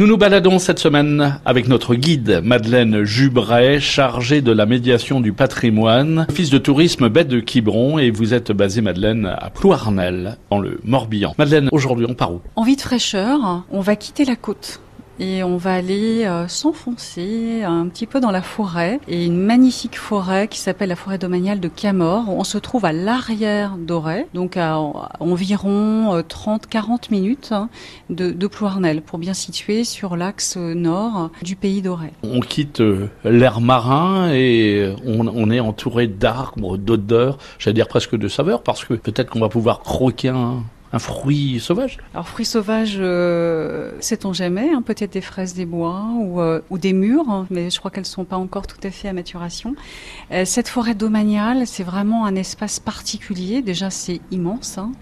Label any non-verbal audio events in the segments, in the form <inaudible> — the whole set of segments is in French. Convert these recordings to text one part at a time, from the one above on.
Nous nous baladons cette semaine avec notre guide Madeleine Jubray, chargée de la médiation du patrimoine, fils de tourisme bête de Quiberon, et vous êtes basée Madeleine à Plouarnel, dans le Morbihan. Madeleine, aujourd'hui on part où? Envie de fraîcheur, on va quitter la côte et on va aller euh, s'enfoncer un petit peu dans la forêt et une magnifique forêt qui s'appelle la forêt domaniale de Camor. On se trouve à l'arrière d'Auray, donc à, environ 30-40 euh, minutes hein, de, de pour bien situer sur l'axe nord du pays d'Auray. On quitte euh, l'air marin et on, on est entouré d'arbres, d'odeurs, j'allais dire presque de saveurs parce que peut-être qu'on va pouvoir croquer un, un fruit sauvage Alors fruit sauvage, euh, sait-on jamais, hein, peut-être des fraises des bois ou, euh, des mûres, hein, mais je crois qu'elles sont pas encore tout à fait à maturation. Euh, cette forêt domaniale, c'est vraiment un espace particulier. Déjà, c'est immense, hein,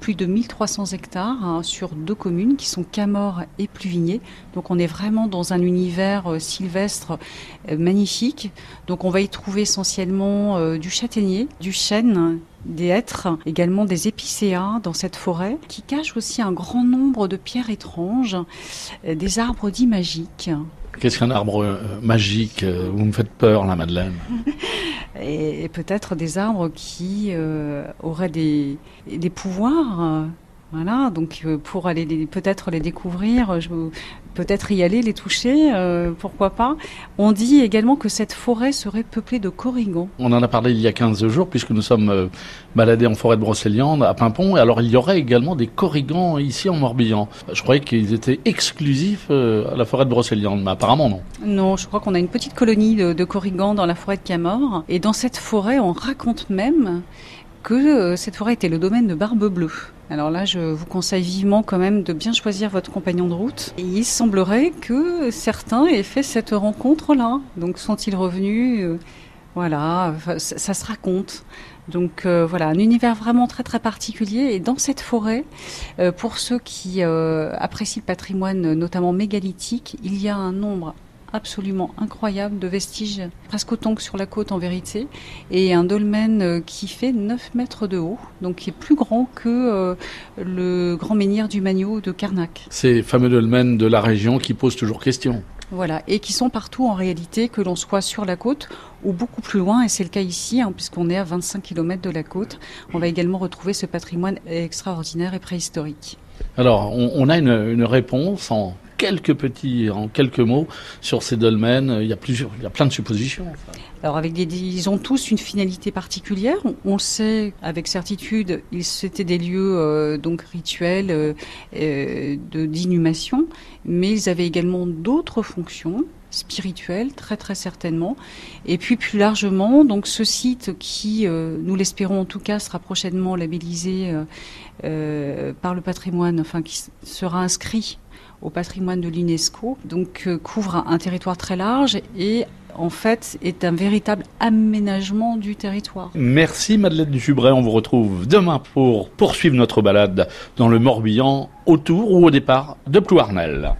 plus de 1300 hectares hein, sur deux communes qui sont Camor et Pluvigné. Donc on est vraiment dans un univers euh, sylvestre magnifique. Donc on va y trouver essentiellement du châtaignier, du chêne, des hêtres, également des épicéas dans cette forêt, qui cachent aussi un grand nombre de pierres étranges, euh, des arbres dits magiques. Qu'est-ce qu'un arbre euh, magique Vous me faites peur, la Madeleine. <laughs> et, et peut-être des arbres qui euh, auraient des, des pouvoirs. Voilà, donc euh, pour aller peut-être les découvrir, peut-être y aller, les toucher, euh, pourquoi pas. On dit également que cette forêt serait peuplée de corrigans. On en a parlé il y a 15 jours puisque nous sommes euh, baladés en forêt de Brocéliande à Pimpon. Et alors il y aurait également des corrigans ici en Morbihan. Je croyais qu'ils étaient exclusifs à la forêt de Brocéliande, mais apparemment non. Non, je crois qu'on a une petite colonie de, de corrigans dans la forêt de Camor. Et dans cette forêt, on raconte même que cette forêt était le domaine de Barbe Bleue. Alors là, je vous conseille vivement quand même de bien choisir votre compagnon de route. Il semblerait que certains aient fait cette rencontre-là. Donc sont-ils revenus Euh, Voilà, ça, se raconte. Donc euh, voilà, un univers vraiment très très particulier. Et dans cette forêt, euh, pour ceux qui apprécient le patrimoine, notamment mégalithique, il y a un nombre absolument incroyable de vestiges, presque autant que sur la côte en vérité, et un dolmen euh, qui fait 9 mètres de haut, donc qui est plus grand que euh, le grand menhir du Magno de Carnac. Ces fameux dolmens de la région qui posent toujours question. Voilà, et qui sont partout en réalité, que l'on soit sur la côte ou beaucoup plus loin, et c'est le cas ici, hein, puisqu'on est à 25 km de la côte. On va également retrouver ce patrimoine extraordinaire et préhistorique. Alors on, on a une, une réponse en quelques petits, en quelques mots sur ces dolmens. Il y a plusieurs, il y a plein de suppositions. Alors avec des, ils ont tous une finalité particulière. On, sait avec certitude, c'était des lieux euh, donc rituels euh, euh, de d'inhumation, mais ils avaient également d'autres fonctions spirituelles très très certainement. Et puis plus largement, donc ce site qui, nous l'espérons en tout cas, sera prochainement labellisé par le patrimoine, enfin qui sera inscrit au patrimoine de l'UNESCO, donc euh, couvre un territoire très large et en fait est un véritable aménagement du territoire. Merci Madeleine Dujubray. On vous retrouve demain pour poursuivre notre balade dans le Morbihan, autour ou au départ de Plouarnel.